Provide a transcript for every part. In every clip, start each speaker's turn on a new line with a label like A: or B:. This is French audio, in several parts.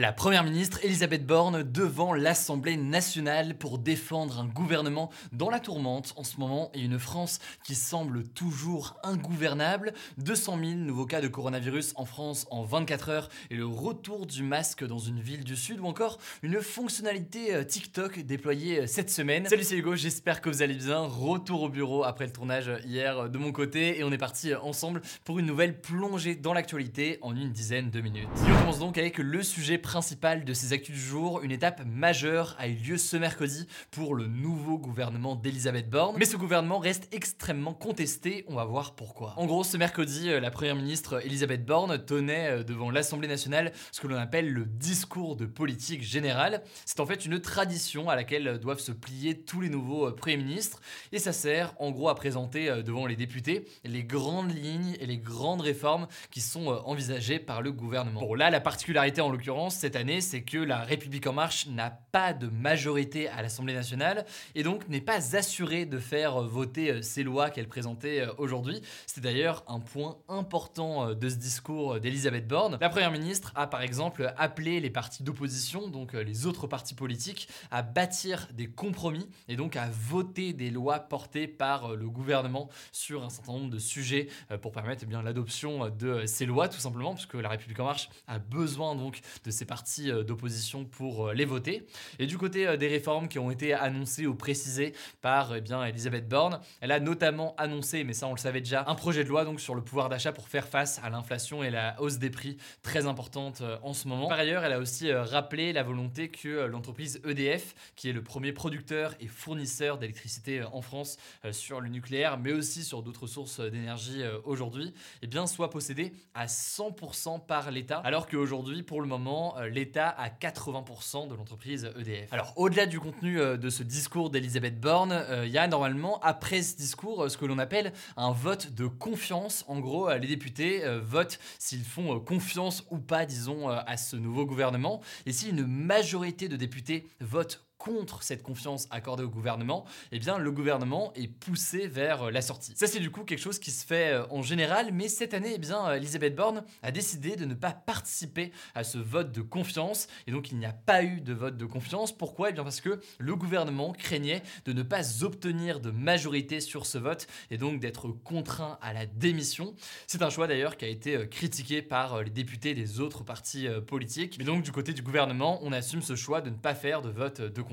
A: La première ministre Elisabeth Borne devant l'Assemblée nationale pour défendre un gouvernement dans la tourmente en ce moment et une France qui semble toujours ingouvernable. 200 000 nouveaux cas de coronavirus en France en 24 heures et le retour du masque dans une ville du Sud ou encore une fonctionnalité euh, TikTok déployée euh, cette semaine. Salut c'est Hugo, j'espère que vous allez bien. Retour au bureau après le tournage hier euh, de mon côté et on est parti ensemble pour une nouvelle plongée dans l'actualité en une dizaine de minutes. On commence donc avec le sujet de ces actus du jour, une étape majeure a eu lieu ce mercredi pour le nouveau gouvernement d'Elisabeth Borne. Mais ce gouvernement reste extrêmement contesté, on va voir pourquoi. En gros, ce mercredi, euh, la première ministre Elisabeth Borne tenait euh, devant l'Assemblée nationale ce que l'on appelle le discours de politique générale. C'est en fait une tradition à laquelle doivent se plier tous les nouveaux euh, premiers ministres et ça sert en gros à présenter devant les députés les grandes lignes et les grandes réformes qui sont envisagées par le gouvernement. Bon là, la particularité en l'occurrence, cette année, c'est que la République en marche n'a pas de majorité à l'Assemblée nationale et donc n'est pas assurée de faire voter euh, ces lois qu'elle présentait euh, aujourd'hui. C'est d'ailleurs un point important euh, de ce discours d'Elisabeth Borne. La Première ministre a par exemple appelé les partis d'opposition, donc les autres partis politiques, à bâtir des compromis et donc à voter des lois portées par le gouvernement sur un certain nombre de sujets pour permettre eh l'adoption de ces lois tout simplement puisque la République en marche a besoin donc de ces partis euh, d'opposition pour euh, les voter. Et du côté euh, des réformes qui ont été annoncées ou précisées par eh bien, Elisabeth Borne, elle a notamment annoncé, mais ça on le savait déjà, un projet de loi donc sur le pouvoir d'achat pour faire face à l'inflation et la hausse des prix très importante en ce moment. Par ailleurs, elle a aussi rappelé la volonté que l'entreprise EDF, qui est le premier producteur et fournisseur d'électricité en France sur le nucléaire, mais aussi sur d'autres sources d'énergie aujourd'hui, eh soit possédée à 100% par l'État, alors qu'aujourd'hui, pour le moment, euh, l'État a 80% de l'entreprise EDF. Alors au-delà du contenu euh, de ce discours d'Elisabeth Borne, euh, il y a normalement après ce discours ce que l'on appelle un vote de confiance. En gros, les députés votent s'ils font confiance ou pas, disons, à ce nouveau gouvernement. Et si une majorité de députés votent contre cette confiance accordée au gouvernement, eh bien le gouvernement est poussé vers euh, la sortie. Ça c'est du coup quelque chose qui se fait euh, en général, mais cette année, eh bien euh, Elisabeth Borne a décidé de ne pas participer à ce vote de confiance, et donc il n'y a pas eu de vote de confiance. Pourquoi? Eh bien parce que le gouvernement craignait de ne pas obtenir de majorité sur ce vote, et donc d'être contraint à la démission. C'est un choix d'ailleurs qui a été critiqué par les députés des autres partis politiques, mais donc du côté du gouvernement, on assume ce choix de ne pas faire de vote de confiance.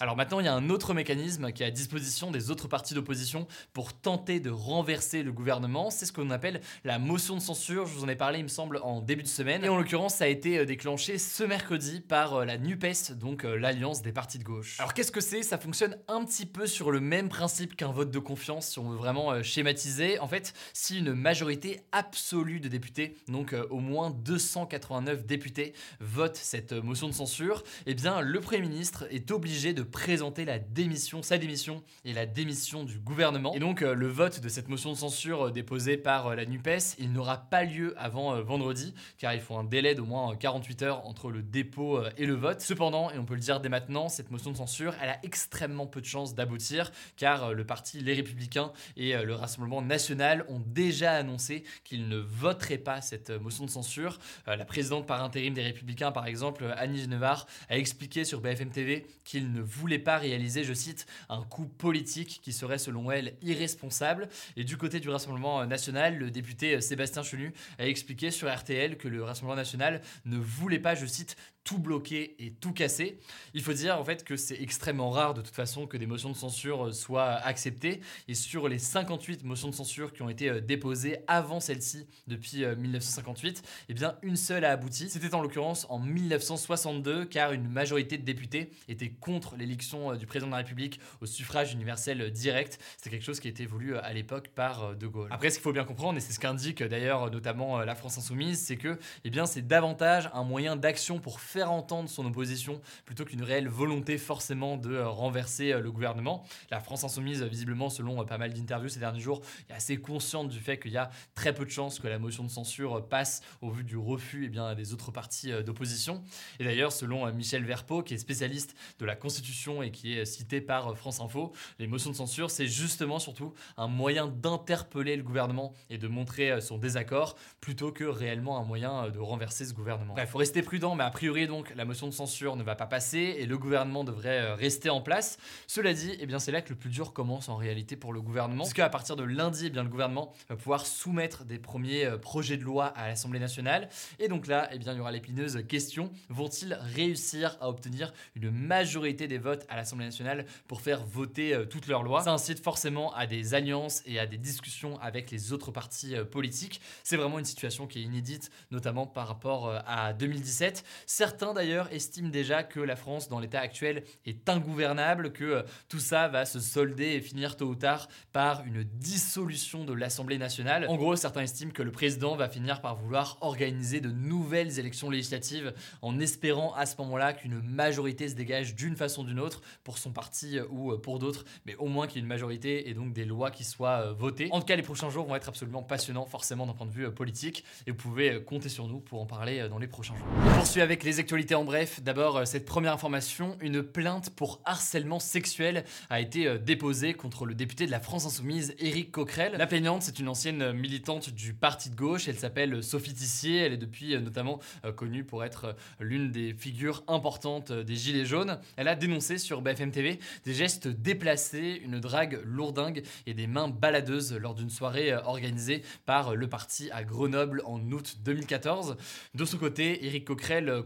A: Alors maintenant, il y a un autre mécanisme qui est à disposition des autres partis d'opposition pour tenter de renverser le gouvernement. C'est ce qu'on appelle la motion de censure. Je vous en ai parlé, il me semble, en début de semaine. Et en l'occurrence, ça a été euh, déclenché ce mercredi par euh, la NUPES, donc euh, l'alliance des partis de gauche. Alors qu'est-ce que c'est? Ça fonctionne un petit peu sur le même principe qu'un vote de confiance, si on veut vraiment schématiser. En fait, si une majorité absolue de députés, donc au moins 289 députés, votent cette motion de censure, eh bien le Premier ministre est obligé de présenter la démission, sa démission et la démission du gouvernement. Et donc euh, le vote de cette motion de censure euh, déposée par euh, la NUPES, il n'aura pas lieu avant vendredi, car il faut un délai d'au moins 48 heures entre le dépôt et le vote. Cependant, et on peut le dire dès maintenant, cette motion de censure, elle a extrêmement peu de chances d'aboutir, car le parti Les Républicains et le Rassemblement National ont déjà annoncé qu'ils ne voteraient pas cette motion de censure. la présidente par intérim des Républicains, par exemple, Annie Genevard, a expliqué sur BFM TV qu'il ne voulait pas réaliser, je cite, un coup politique qui serait selon elle irresponsable. Et du côté du Rassemblement national, le député Sébastien Chenu a expliqué sur RTL que le Rassemblement national ne voulait pas, je cite, tout bloquer et tout casser. Il faut dire en fait que c'est extrêmement rare de toute façon que des motions de censure euh, soient acceptées. Et sur les 58 motions de censure qui ont été euh, déposées avant celle-ci depuis 1958, euh, eh bien une seule a abouti. C'était en l'occurrence en 1962 car une majorité de députés était contre l'élection du président de la République au suffrage universel direct. C'était quelque chose qui été voulu à l'époque par De Gaulle. Après ce qu'il faut bien comprendre, et c'est ce qu'indique d'ailleurs notamment la France Insoumise, c'est que eh bien c'est davantage un moyen d'action pour faire entendre son opposition plutôt qu'une réelle volonté forcément de euh, renverser euh, le gouvernement. La France insoumise, visiblement, selon euh, pas mal d'interviews ces derniers jours, est assez consciente du fait qu'il y a très peu de chances que la motion de censure passe au vu du refus eh bien, des autres partis d'opposition. Et d'ailleurs, selon Michel Verpeau, qui est spécialiste de la Constitution et qui est cité par France Info, les motions de censure, c'est justement surtout un moyen d'interpeller le gouvernement et de montrer son désaccord plutôt que réellement un moyen de renverser ce gouvernement. Il faut rester prudent, mais a priori, donc, la motion de censure ne va pas passer et le gouvernement devrait euh, rester en place. Cela dit, eh bien, c'est là que le plus dur commence en réalité pour le gouvernement, parce qu'à partir de lundi, eh bien, le gouvernement va pouvoir soumettre des premiers euh, projets de loi à l'Assemblée nationale. Et donc là, eh bien, il y aura l'épineuse question vont-ils réussir à obtenir une majorité des votes à l'Assemblée nationale pour faire voter euh, toutes leurs lois? Ça incite forcément à des alliances et à des discussions avec les autres partis politiques. C'est vraiment une situation qui est inédite, notamment par rapport à 2017. Certains d'ailleurs estiment déjà que la France, dans l'état actuel, est ingouvernable, que euh, tout ça va se solder et finir tôt ou tard par une dissolution de l'Assemblée nationale. En gros, certains estiment que le président va finir par vouloir organiser de nouvelles élections législatives en espérant à ce moment-là qu'une majorité se dégage d'une façon ou d'une autre pour son parti euh, ou euh, pour d'autres, mais au moins qu'il y ait une majorité et donc des lois qui soient votées. En tout cas, les prochains jours vont être absolument passionnants, forcément d'un point de vue politique, et vous pouvez compter sur nous pour en parler dans les prochains jours. On poursuit avec les actualités en bref. D'abord, euh, cette première information, une plainte pour harcèlement sexuel a été euh, déposée contre le député de la France Insoumise, Éric Coquerel. La plaignante, c'est une ancienne militante du parti de gauche. Elle s'appelle Sophie Tissier. Elle est depuis euh, notamment connue pour être l'une des figures importantes des Gilets jaunes. Elle a dénoncé sur BFM TV des gestes déplacés, une drague lourdingue et des mains baladeuses lors d'une soirée organisée par le parti à Grenoble en août 2014. De son côté, Éric Coquerel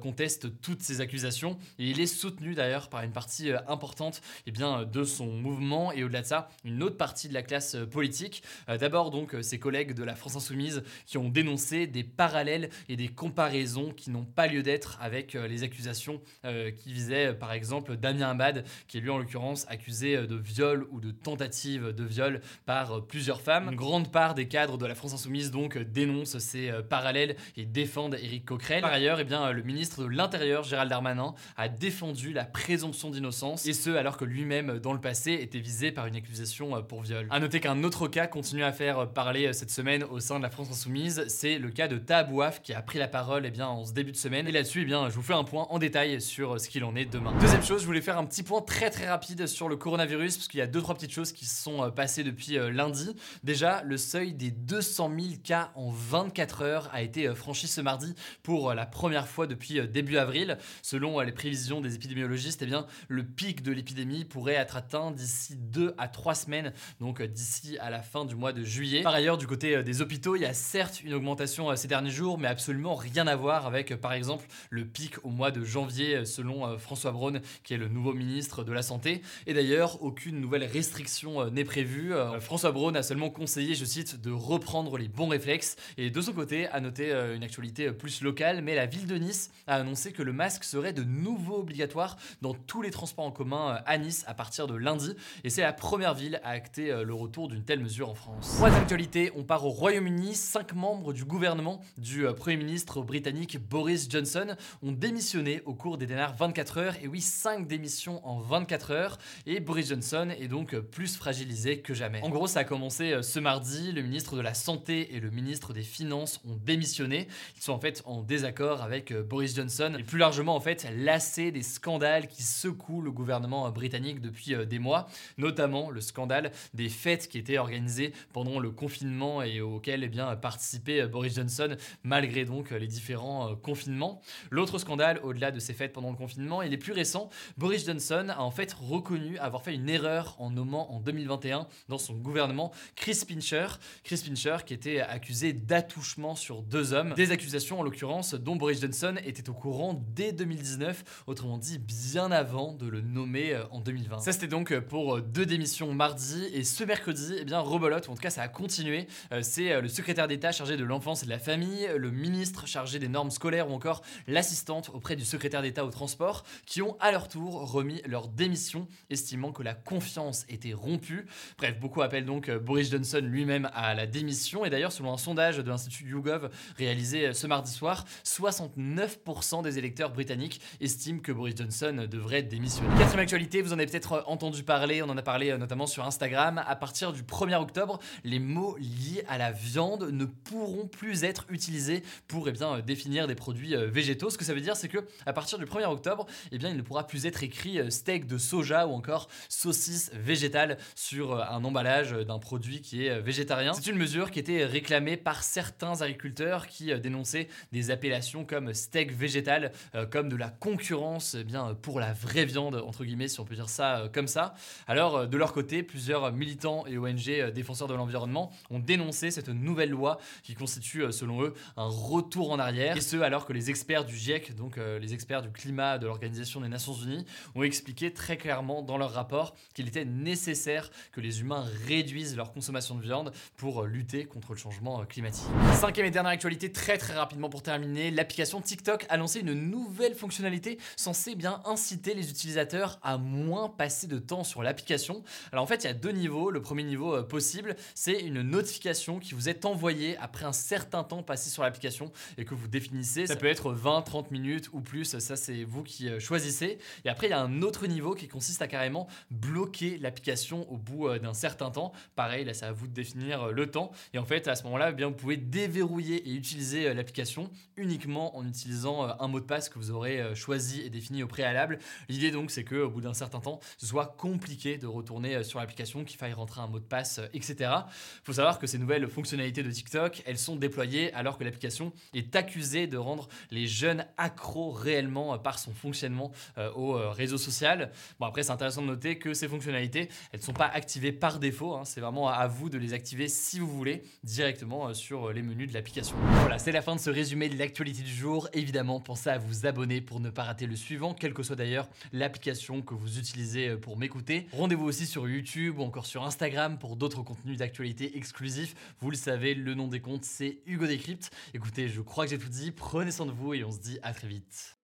A: toutes ces accusations et il est soutenu d'ailleurs par une partie euh, importante eh bien, de son mouvement et au-delà de ça, une autre partie de la classe euh, politique. Euh, d'abord donc ses collègues de la France Insoumise qui ont dénoncé des parallèles et des comparaisons qui n'ont pas lieu d'être avec les accusations qui visaient par exemple Damien Abad qui est lui en l'occurrence accusé de viol ou de tentative de viol par plusieurs femmes. Une grande part des cadres de la France Insoumise donc dénoncent ces parallèles et défendent Éric Coquerel. Par ailleurs, eh bien, le ministre de l'Intérieur Gérald Darmanin a défendu la présomption d'innocence, et ce alors que lui-même, dans le passé, était visé par une accusation euh, pour viol. A noter qu'un autre cas continue à faire parler euh, cette semaine au sein de la France Insoumise, c'est le cas de Tabouaf qui a pris la parole eh bien, en ce début de semaine. Et là-dessus, eh bien, je vous fais un point en détail sur euh, ce qu'il en est demain. Deuxième chose, je voulais faire un petit point très très rapide sur le coronavirus, parce qu'il y a deux trois petites choses qui se sont passées depuis lundi. Déjà, le seuil des 200 000 cas en 24 heures a été franchi ce mardi pour la première fois depuis début avril. Selon les prévisions des épidémiologistes, eh bien, le pic de l'épidémie pourrait être atteint d'ici 2 à 3 semaines, donc euh, d'ici à la fin du mois de juillet. Par ailleurs, du côté euh, des hôpitaux, il y a certes une augmentation euh, ces derniers jours, mais absolument rien à voir avec, par exemple, le pic au mois de janvier, selon François Braun, qui est le nouveau ministre de la Santé. Et d'ailleurs, aucune nouvelle restriction n'est prévue. François Braun a seulement conseillé, je cite, de reprendre les bons réflexes. Et de son côté, à noter une actualité plus locale, mais la ville de Nice a annoncé que le masque serait de nouveau obligatoire dans tous les transports en commun euh, à Nice à partir de lundi. Et c'est la première ville à acter euh, le retour d'une telle mesure en France. Troisième actualité, on part au Royaume-Uni. Cinq membres du gouvernement du euh, Premier ministre britannique Boris Johnson ont démissionné au cours des dernières 24 heures. Et oui, cinq démissions en 24 heures. Et Boris Johnson est donc plus fragilisé que jamais. En gros, ça a commencé ce mardi. Le ministre de la Santé et le ministre des Finances ont démissionné. Ils sont en fait en désaccord avec Boris Johnson. Et plus largement, en fait, lassé des scandales qui secouent le gouvernement britannique depuis euh, des mois, notamment le scandale des fêtes qui étaient organisées pendant le confinement et auxquelles eh bien, participait euh, Boris Johnson malgré donc les différents euh, confinements. L'autre scandale, au-delà de ces fêtes pendant le confinement, et les plus récents, Boris Johnson a en fait reconnu avoir fait une erreur en nommant en 2021 dans son gouvernement Chris Pincher. Chris Pincher qui était accusé d'attouchement sur deux hommes, des accusations en l'occurrence dont Boris Johnson était au courant courant dès 2019, autrement dit bien avant de le nommer euh, en 2020. Ça c'était donc pour deux démissions mardi et ce mercredi, eh bien rebelote, ou en tout cas ça a continué. C'est le secrétaire d'État chargé de l'enfance et de la famille, le ministre chargé des normes scolaires ou encore l'assistante auprès du secrétaire d'État au transport qui ont à leur tour remis leur démission, estimant que la confiance était rompue. Bref, beaucoup appellent donc Boris Johnson lui-même à la démission et d'ailleurs selon un sondage de l'Institut YouGov réalisé ce mardi soir, 69% des électeurs britanniques estiment que Boris Johnson devrait démissionner. Quatrième actualité, vous en avez peut-être entendu parler, on en a parlé euh, notamment sur Instagram. À partir du 1er octobre, les mots liés à la viande ne pourront plus être utilisés pour eh bien, définir des produits euh, végétaux. Ce que ça veut dire, c'est que à partir du 1er octobre, eh il ne pourra plus être écrit euh, steak de soja ou encore saucisse végétale sur un emballage d'un produit qui est végétarien. C'est une mesure qui était réclamée par certains agriculteurs qui dénonçaient des appellations comme steak végétal, euh, comme de la concurrence eh bien, pour la vraie viande, entre guillemets, si on peut dire ça euh, comme ça. Alors, euh, de leur côté, plusieurs militants et ONG défenseurs de l'environnement ont dénoncé cette nouvelle loi qui constitue, selon eux, un retour en arrière. Et ce, alors que les experts du GIEC, donc les experts du climat de l'Organisation des Nations Unies, ont expliqué très clairement dans leur rapport qu'il était nécessaire que les humains réduisent leur consommation de viande pour lutter contre le changement climatique. Cinquième et dernière actualité, très très rapidement pour terminer, l'application TikTok a une nouvelle fonctionnalité censée bien inciter les utilisateurs à moins passer de temps sur l'application. Alors en fait, il y a deux niveaux. Le premier niveau euh, possible, c'est une notification qui vous est envoyée après un certain temps passé sur l'application et que vous définissez. Ça peut être 20, 30 minutes ou plus, ça c'est vous qui euh, choisissez. Et après, il y a un autre niveau qui consiste à carrément bloquer l'application au bout euh, d'un certain temps. Pareil, là c'est à vous de définir le temps. Et en fait, à ce moment-là, eh bien vous pouvez déverrouiller et utiliser l'application uniquement en utilisant euh, un mot de passe que vous aurez euh, choisi et défini au préalable. L'idée donc c'est qu'au bout d'un certain temps, ce soit compliqué de retourner euh, sur l'application, qu'il faille rentrer un mot de passe, etc. Il faut savoir que ces nouvelles fonctionnalités de TikTok, elles sont déployées alors que l'application est accusée de rendre les jeunes accros réellement par son fonctionnement au réseau social. Bon après c'est intéressant de noter que ces fonctionnalités, elles ne sont pas activées par défaut, hein. c'est vraiment à vous de les activer si vous voulez directement sur les menus de l'application. Voilà, c'est la fin de ce résumé de l'actualité du jour. Évidemment, pensez à vous abonner pour ne pas rater le suivant, quelle que soit d'ailleurs l'application que vous utilisez euh, pour m'écouter. Rendez-vous aussi sur YouTube ou encore sur Instagram pour d'autres contenus d'actualité exclusifs. Vous le savez, le nom des comptes, c'est Hugo Décrypte. Écoutez, je crois que j'ai tout dit. Prenez soin de vous et on se dit à très vite.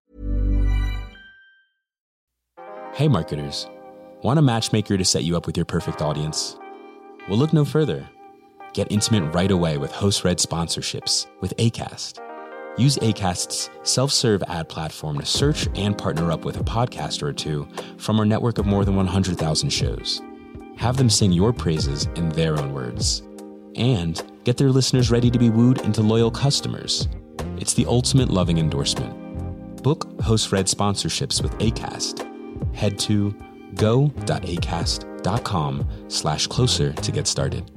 B: Hey marketers, want a matchmaker to set you up with your perfect audience? Well, look no further. Get intimate right away with host read sponsorships with ACAST. Use ACAST's self serve ad platform to search and partner up with a podcaster or two from our network of more than 100,000 shows. Have them sing your praises in their own words. And get their listeners ready to be wooed into loyal customers. It's the ultimate loving endorsement. Book host read sponsorships with ACAST. Head to go.acast.com slash closer to get started.